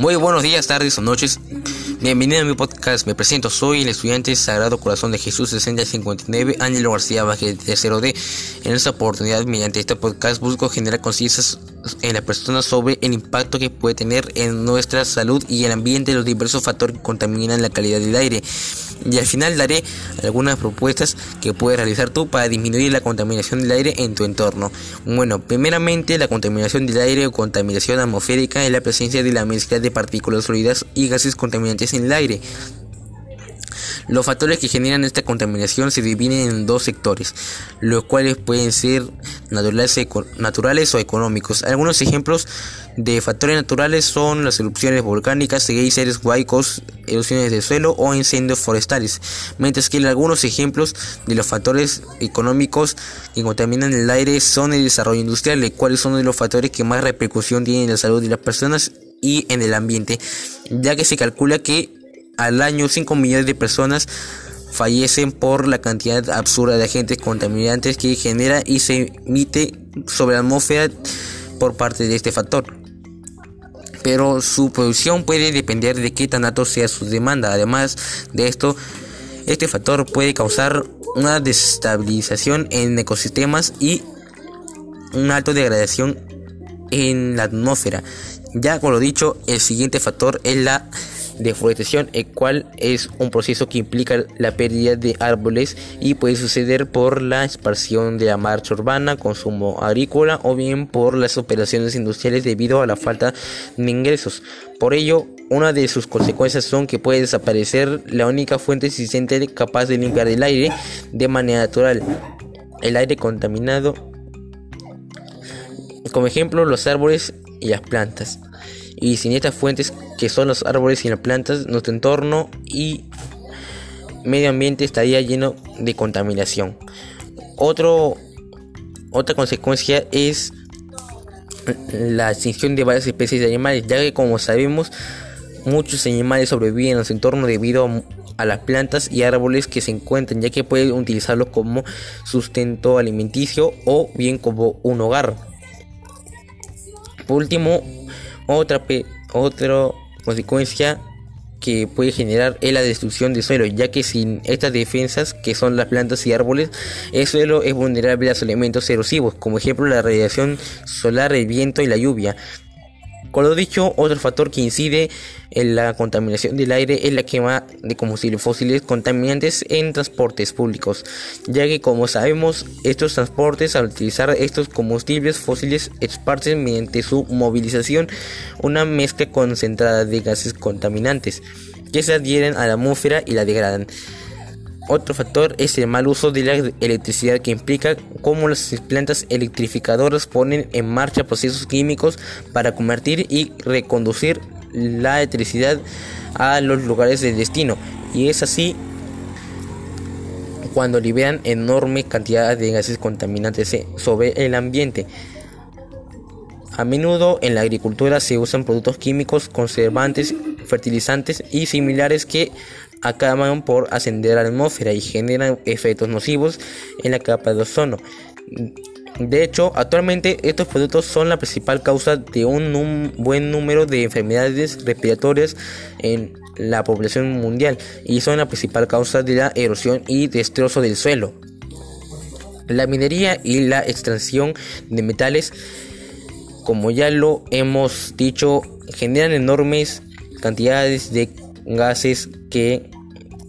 Muy buenos días, tardes o noches. Bienvenido a mi podcast. Me presento, soy el estudiante Sagrado Corazón de Jesús 6059, Ángelo García Vázquez, tercero D. En esta oportunidad, mediante este podcast, busco generar conciencias en las personas sobre el impacto que puede tener en nuestra salud y el ambiente los diversos factores que contaminan la calidad del aire. Y al final daré algunas propuestas que puedes realizar tú para disminuir la contaminación del aire en tu entorno. Bueno, primeramente la contaminación del aire o contaminación atmosférica es la presencia de la mezcla de partículas sólidas y gases contaminantes en el aire. Los factores que generan esta contaminación se dividen en dos sectores, los cuales pueden ser naturales, o económicos. Algunos ejemplos de factores naturales son las erupciones volcánicas, geysers, huaicos, erupciones del suelo o incendios forestales, mientras que algunos ejemplos de los factores económicos que contaminan el aire son el desarrollo industrial, los cuales son de los factores que más repercusión tienen en la salud de las personas y en el ambiente, ya que se calcula que al año 5 millones de personas fallecen por la cantidad absurda de agentes contaminantes que genera y se emite sobre la atmósfera por parte de este factor. Pero su producción puede depender de qué tan alto sea su demanda. Además de esto, este factor puede causar una desestabilización en ecosistemas y una alta degradación en la atmósfera. Ya con lo dicho, el siguiente factor es la deforestación, el cual es un proceso que implica la pérdida de árboles y puede suceder por la expansión de la marcha urbana, consumo agrícola o bien por las operaciones industriales debido a la falta de ingresos. Por ello, una de sus consecuencias son que puede desaparecer la única fuente existente capaz de limpiar el aire de manera natural. El aire contaminado, como ejemplo, los árboles y las plantas y sin estas fuentes que son los árboles y las plantas, nuestro entorno y medio ambiente estaría lleno de contaminación. Otro, otra consecuencia es la extinción de varias especies de animales, ya que como sabemos muchos animales sobreviven en nuestro entorno debido a las plantas y árboles que se encuentran, ya que pueden utilizarlos como sustento alimenticio o bien como un hogar. Por último, otra, otra consecuencia que puede generar es la destrucción del suelo, ya que sin estas defensas, que son las plantas y árboles, el suelo es vulnerable a los elementos erosivos, como ejemplo la radiación solar, el viento y la lluvia, con lo dicho, otro factor que incide en la contaminación del aire es la quema de combustibles fósiles contaminantes en transportes públicos, ya que como sabemos, estos transportes al utilizar estos combustibles fósiles esparcen mediante su movilización una mezcla concentrada de gases contaminantes que se adhieren a la atmósfera y la degradan. Otro factor es el mal uso de la electricidad que implica cómo las plantas electrificadoras ponen en marcha procesos químicos para convertir y reconducir la electricidad a los lugares de destino. Y es así cuando liberan enorme cantidad de gases contaminantes sobre el ambiente. A menudo en la agricultura se usan productos químicos, conservantes, fertilizantes y similares que acaban por ascender a la atmósfera y generan efectos nocivos en la capa de ozono. De hecho, actualmente estos productos son la principal causa de un buen número de enfermedades respiratorias en la población mundial y son la principal causa de la erosión y destrozo del suelo. La minería y la extracción de metales, como ya lo hemos dicho, generan enormes cantidades de gases que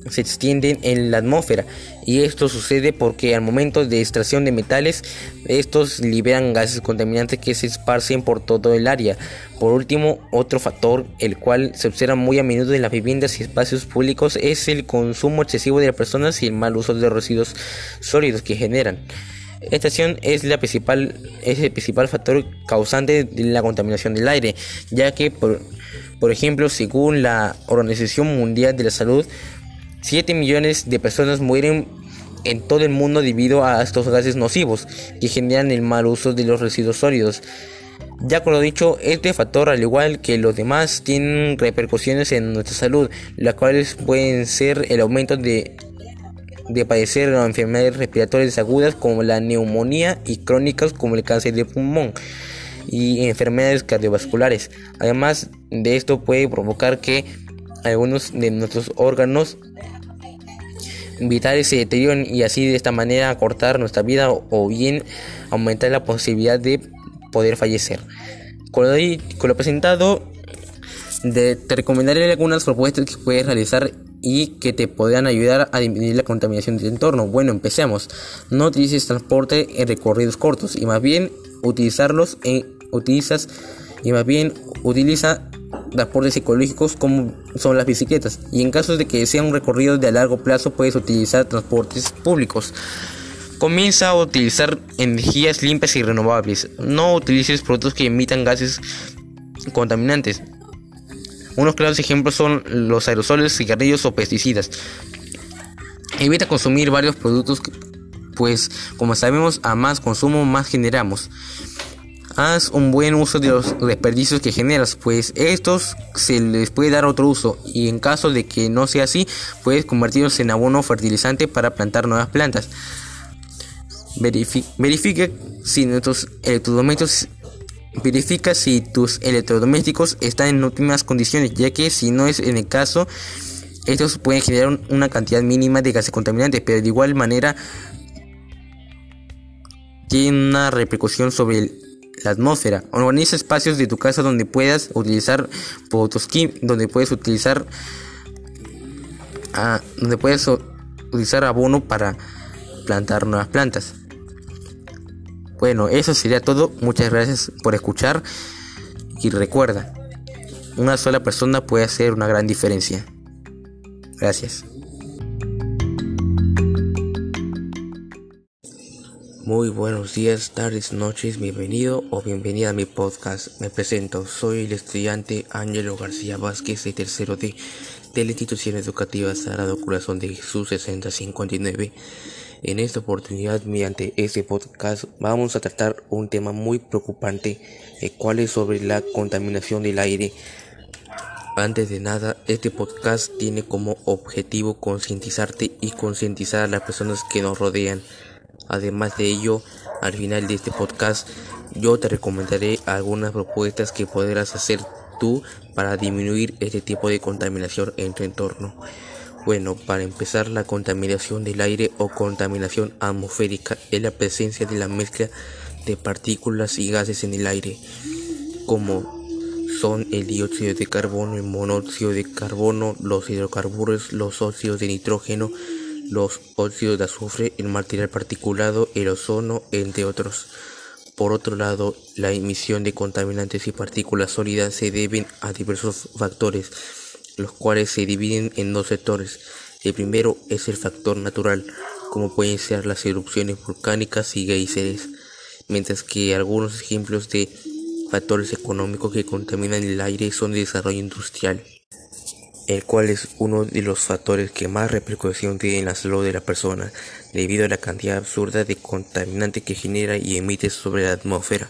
se extienden en la atmósfera y esto sucede porque al momento de extracción de metales estos liberan gases contaminantes que se esparcen por todo el área. Por último, otro factor el cual se observa muy a menudo en las viviendas y espacios públicos es el consumo excesivo de las personas y el mal uso de residuos sólidos que generan. Esta acción es, la principal, es el principal factor causante de la contaminación del aire, ya que por por ejemplo, según la Organización Mundial de la Salud, 7 millones de personas mueren en todo el mundo debido a estos gases nocivos que generan el mal uso de los residuos sólidos. Ya con lo dicho, este factor, al igual que los demás, tienen repercusiones en nuestra salud, las cuales pueden ser el aumento de, de padecer enfermedades respiratorias agudas como la neumonía y crónicas como el cáncer de pulmón. Y enfermedades cardiovasculares. Además de esto puede provocar que algunos de nuestros órganos vitales se deterioren y así de esta manera acortar nuestra vida o bien aumentar la posibilidad de poder fallecer. Con lo, presentado, te recomendaré algunas propuestas que puedes realizar y que te podrán ayudar a disminuir la contaminación del entorno. Bueno, empecemos. No utilices transporte en recorridos cortos y más bien utilizarlos en utilizas y más bien utiliza transportes ecológicos como son las bicicletas y en caso de que sea un recorrido de largo plazo puedes utilizar transportes públicos. Comienza a utilizar energías limpias y renovables. No utilices productos que emitan gases contaminantes. Unos claros ejemplos son los aerosoles, cigarrillos o pesticidas. Evita consumir varios productos, pues como sabemos, a más consumo más generamos. Haz un buen uso de los desperdicios que generas, pues estos se les puede dar otro uso y en caso de que no sea así, puedes convertirlos en abono fertilizante para plantar nuevas plantas. verifica si nuestros electrodomésticos verifica si tus electrodomésticos están en óptimas condiciones, ya que si no es en el caso, estos pueden generar una cantidad mínima de gases contaminantes, pero de igual manera tienen una repercusión sobre la atmósfera. Organiza espacios de tu casa donde puedas utilizar productos donde puedes utilizar ah, donde puedes utilizar abono para plantar nuevas plantas. Bueno, eso sería todo. Muchas gracias por escuchar y recuerda, una sola persona puede hacer una gran diferencia. Gracias. Muy buenos días, tardes, noches, bienvenido o bienvenida a mi podcast. Me presento, soy el estudiante Ángelo García Vázquez de tercero D de la institución educativa Sagrado Corazón de Jesús 6059. En esta oportunidad, mediante este podcast, vamos a tratar un tema muy preocupante, el cual es sobre la contaminación del aire. Antes de nada, este podcast tiene como objetivo concientizarte y concientizar a las personas que nos rodean Además de ello, al final de este podcast yo te recomendaré algunas propuestas que podrás hacer tú para disminuir este tipo de contaminación en tu entorno. Bueno, para empezar, la contaminación del aire o contaminación atmosférica es la presencia de la mezcla de partículas y gases en el aire, como son el dióxido de carbono, el monóxido de carbono, los hidrocarburos, los óxidos de nitrógeno, los óxidos de azufre, el material particulado, el ozono, entre otros. Por otro lado, la emisión de contaminantes y partículas sólidas se deben a diversos factores, los cuales se dividen en dos sectores. El primero es el factor natural, como pueden ser las erupciones volcánicas y geysers, mientras que algunos ejemplos de factores económicos que contaminan el aire son el desarrollo industrial el cual es uno de los factores que más repercusión tiene en la salud de la persona, debido a la cantidad absurda de contaminante que genera y emite sobre la atmósfera.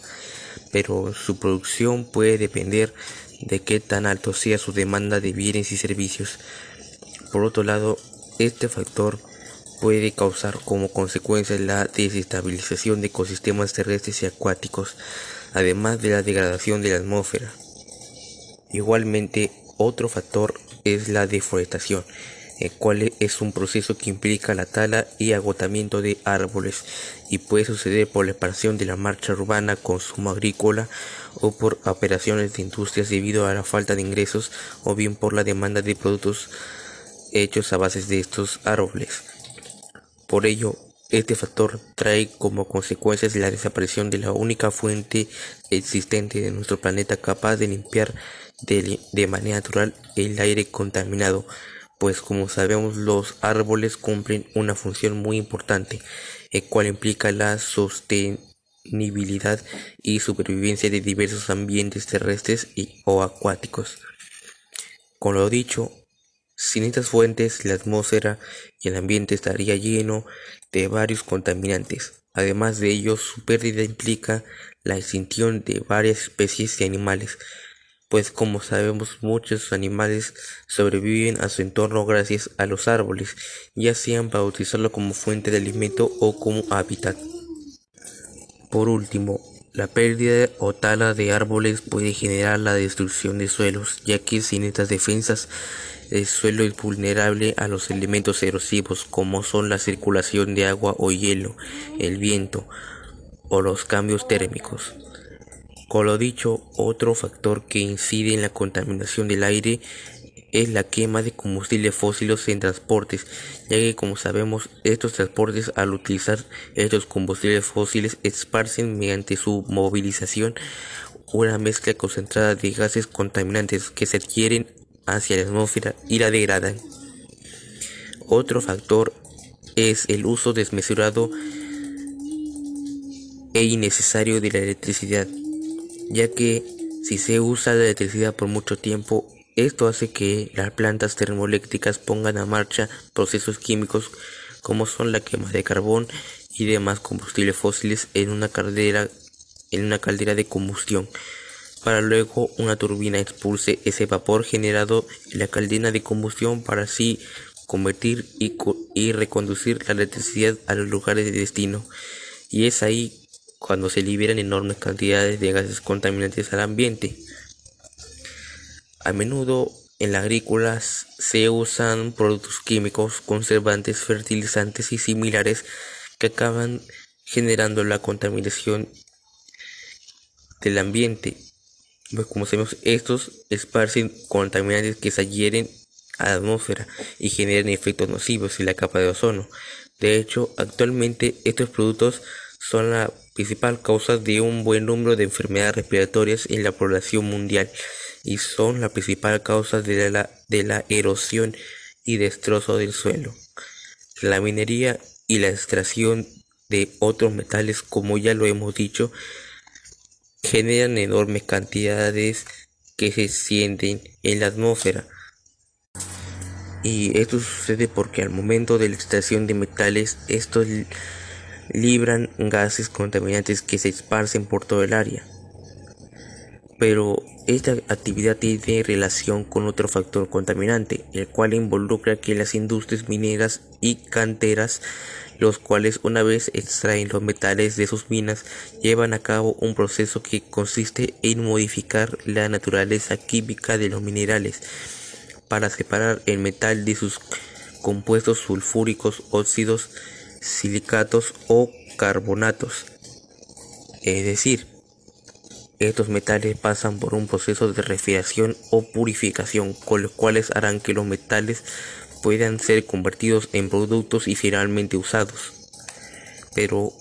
Pero su producción puede depender de qué tan alto sea su demanda de bienes y servicios. Por otro lado, este factor puede causar como consecuencia la desestabilización de ecosistemas terrestres y acuáticos, además de la degradación de la atmósfera. Igualmente, otro factor es la deforestación, el cual es un proceso que implica la tala y agotamiento de árboles y puede suceder por la expansión de la marcha urbana, consumo agrícola o por operaciones de industrias debido a la falta de ingresos o bien por la demanda de productos hechos a base de estos árboles. Por ello, este factor trae como consecuencias la desaparición de la única fuente existente de nuestro planeta capaz de limpiar de, manera natural el aire contaminado, pues como sabemos los árboles cumplen una función muy importante, el cual implica la sostenibilidad y supervivencia de diversos ambientes terrestres y, o acuáticos. Con lo dicho, sin estas fuentes, la atmósfera y el ambiente estaría lleno de varios contaminantes. Además de ello, su pérdida implica la extinción de varias especies de animales, pues como sabemos muchos animales sobreviven a su entorno gracias a los árboles, ya sean para utilizarlo como fuente de alimento o como hábitat. Por último, La pérdida o tala de árboles puede generar la destrucción de suelos, ya que sin estas defensas el suelo es vulnerable a los elementos erosivos como son la circulación de agua o hielo, el viento o los cambios térmicos. Con lo dicho, otro factor que incide en la contaminación del aire es la quema de combustibles fósiles en transportes, ya que como sabemos estos transportes al utilizar estos combustibles fósiles esparcen mediante su movilización una mezcla concentrada de gases contaminantes que se adquieren hacia la atmósfera y la degradan. Otro factor es el uso desmesurado e innecesario de la electricidad, ya que si se usa la electricidad por mucho tiempo esto hace que las plantas termoeléctricas pongan a marcha procesos químicos como son la quema de carbón y demás combustibles fósiles en una caldera, en una caldera de combustión, para luego una turbina expulse ese vapor generado en la caldera de combustión para así convertir y, y reconducir la electricidad a los lugares de destino. Y es ahí cuando se liberan enormes cantidades de gases contaminantes al ambiente. A menudo en la agrícola se usan productos químicos, conservantes, fertilizantes y similares que acaban generando la contaminación del ambiente. Pues como sabemos, estos esparcen contaminantes que se adhieren a la atmósfera y generan efectos nocivos en la capa de ozono. De hecho, actualmente estos productos son la principal causa de un buen número de enfermedades respiratorias en la población mundial y son la principal causa de la, de la erosión y destrozo del suelo. La minería y la extracción de otros metales, como ya lo hemos dicho, generan enormes cantidades que se sienten en la atmósfera. Y esto sucede porque al momento de la extracción de metales, estos libran gases contaminantes que se esparcen por todo el área. Pero esta actividad tiene relación con otro factor contaminante, el cual involucra que las industrias mineras y canteras, los cuales una vez extraen los metales de sus minas, llevan a cabo un proceso que consiste en modificar la naturaleza química de los minerales para separar el metal de sus compuestos sulfúricos, óxidos, silicatos o carbonatos. Es decir, estos metales pasan por un proceso de refrigeración o purificación, con los cuales harán que los metales puedan ser convertidos en productos y finalmente usados. Pero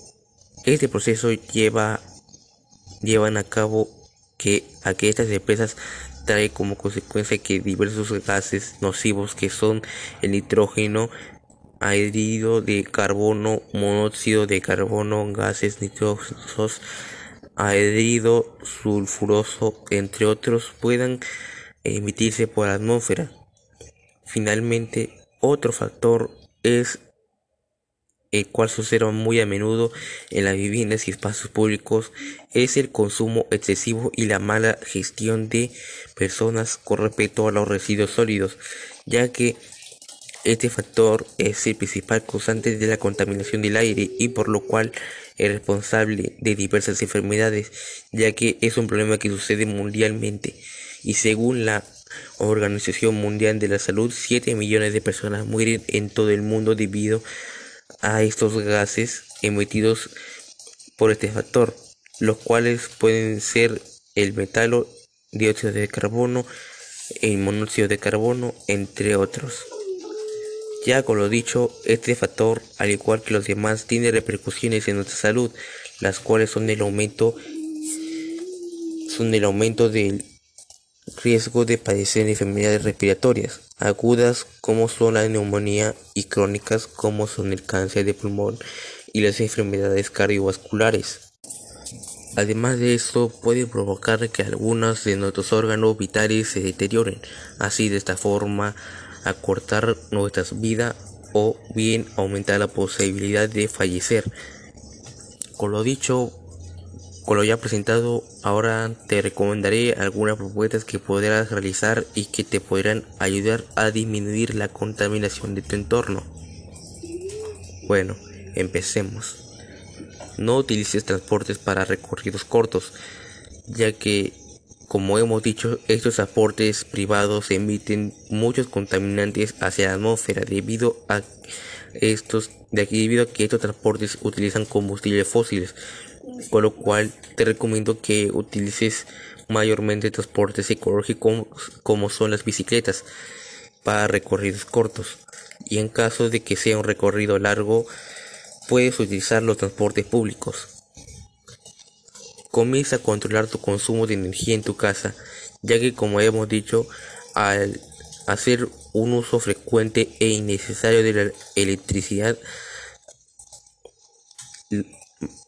este proceso lleva llevan a cabo que a que estas empresas trae como consecuencia que diversos gases nocivos que son el nitrógeno, anhídrido de carbono, monóxido de carbono, gases nitrosos anhídrido sulfuroso, entre otros, puedan emitirse por la atmósfera. Finalmente, otro factor es el cual se observa muy a menudo en las viviendas y espacios públicos es el consumo excesivo y la mala gestión de personas con respecto a los residuos sólidos, ya que este factor es el principal causante de la contaminación del aire y por lo cual es responsable de diversas enfermedades, ya que es un problema que sucede mundialmente y según la Organización Mundial de la Salud, 7 millones de personas mueren en todo el mundo debido a estos gases emitidos por este factor, los cuales pueden ser el metalo, dióxido de carbono, el monóxido de carbono, entre otros. Ya con lo dicho, este factor, al igual que los demás, tiene repercusiones en nuestra salud, las cuales son el aumento son el aumento del riesgo de padecer enfermedades respiratorias agudas como son la neumonía y crónicas como son el cáncer de pulmón y las enfermedades cardiovasculares. Además de esto, puede provocar que algunos de nuestros órganos vitales se deterioren. Así, de esta forma, acortar nuestras vidas o bien aumentar la posibilidad de fallecer. Con lo dicho, con lo ya presentado, ahora te recomendaré algunas propuestas que podrás realizar y que te podrán ayudar a disminuir la contaminación de tu entorno. Bueno, empecemos. No utilices transportes para recorridos cortos, ya que, como hemos dicho, estos transportes privados emiten muchos contaminantes hacia la atmósfera debido a estos debido a que estos transportes utilizan combustibles fósiles, con lo cual te recomiendo que utilices mayormente transportes ecológicos como son las bicicletas para recorridos cortos y en caso de que sea un recorrido largo puedes utilizar los transportes públicos. Comienza a controlar tu consumo de energía en tu casa, ya que como hemos dicho, al hacer un uso frecuente e innecesario de la electricidad,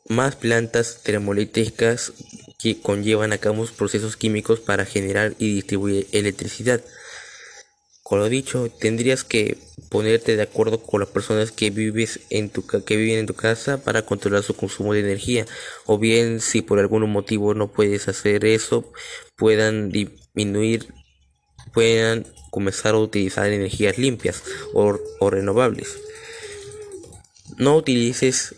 más plantas termoeléctricas que conllevan a cabo procesos químicos para generar y distribuir electricidad. Con lo dicho, tendrías que ponerte de acuerdo con las personas que vives en tu que viven en tu casa para controlar su consumo de energía, o bien si por algún motivo no puedes hacer eso, puedan disminuir, puedan comenzar a utilizar energías limpias o, o renovables. No utilices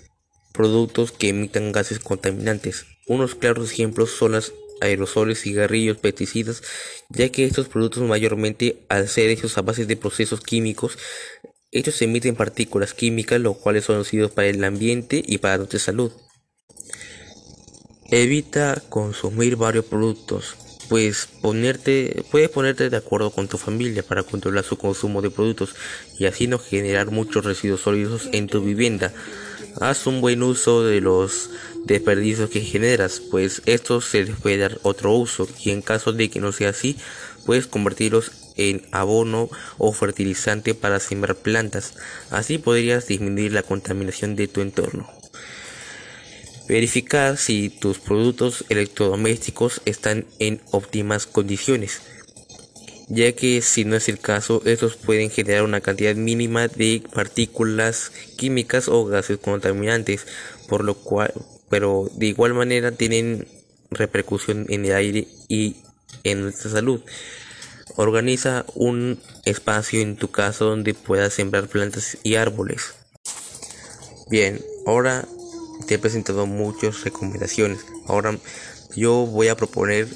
productos que emitan gases contaminantes. Unos claros ejemplos son los aerosoles, cigarrillos, pesticidas, ya que estos productos mayormente al ser hechos a base de procesos químicos, ellos emiten partículas químicas, los cuales son nocivos para el ambiente y para nuestra salud. Evita consumir varios productos, pues ponerte, puedes ponerte de acuerdo con tu familia para controlar su consumo de productos y así no generar muchos residuos sólidos en tu vivienda. Haz un buen uso de los desperdicios que generas, pues estos se les puede dar otro uso y en caso de que no sea así, puedes convertirlos en abono o fertilizante para sembrar plantas. Así podrías disminuir la contaminación de tu entorno. Verificar si tus productos electrodomésticos están en óptimas condiciones ya que si no es el caso, estos pueden generar una cantidad mínima de partículas químicas o gases contaminantes, por lo cual, pero de igual manera tienen repercusión en el aire y en nuestra salud. Organiza un espacio en tu casa donde puedas sembrar plantas y árboles. Bien, ahora te he presentado muchas recomendaciones. Ahora yo voy a proponer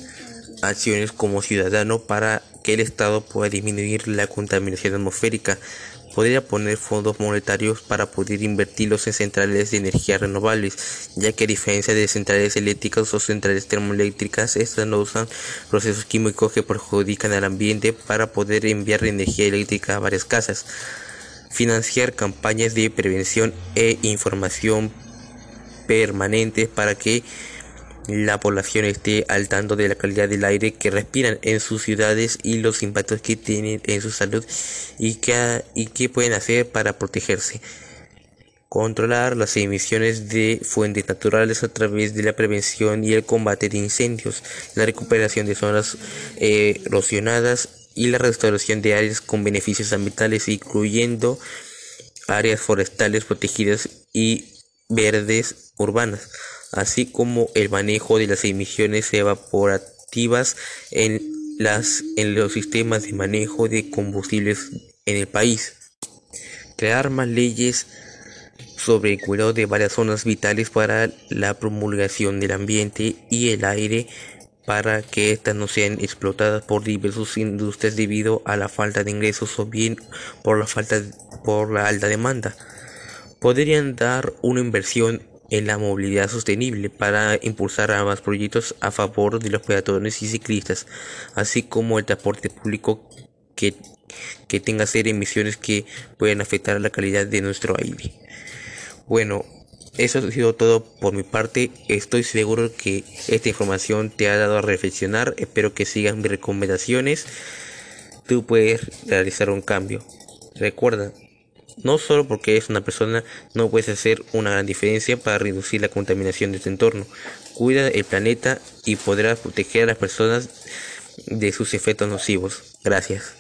acciones como ciudadano para que el Estado pueda disminuir la contaminación atmosférica. Podría poner fondos monetarios para poder invertirlos en centrales de energía renovables, ya que a diferencia de centrales eléctricas o centrales termoeléctricas, estas no usan procesos químicos que perjudican al ambiente para poder enviar energía eléctrica a varias casas. Financiar campañas de prevención e información permanentes para que la población esté al tanto de la calidad del aire que respiran en sus ciudades y los impactos que tienen en su salud y qué, y qué pueden hacer para protegerse. Controlar las emisiones de fuentes naturales a través de la prevención y el combate de incendios, la recuperación de zonas eh, erosionadas y la restauración de áreas con beneficios ambientales, incluyendo áreas forestales protegidas y verdes urbanas así como el manejo de las emisiones evaporativas en, las, en los sistemas de manejo de combustibles en el país. Crear más leyes sobre el cuidado de varias zonas vitales para la promulgación del ambiente y el aire para que éstas no sean explotadas por diversas industrias debido a la falta de ingresos o bien por la falta por la alta demanda. Podrían dar una inversión en la movilidad sostenible para impulsar a más proyectos a favor de los peatones y ciclistas, así como el transporte público que, que tenga ser emisiones que puedan afectar la calidad de nuestro aire. Bueno, eso ha sido todo por mi parte. Estoy seguro que esta información te ha dado a reflexionar. Espero que sigas mis recomendaciones. Tú puedes realizar un cambio. Recuerda, no solo porque es una persona, no puedes hacer una gran diferencia para reducir la contaminación de tu entorno. Cuida el planeta y podrás proteger a las personas de sus efectos nocivos. Gracias.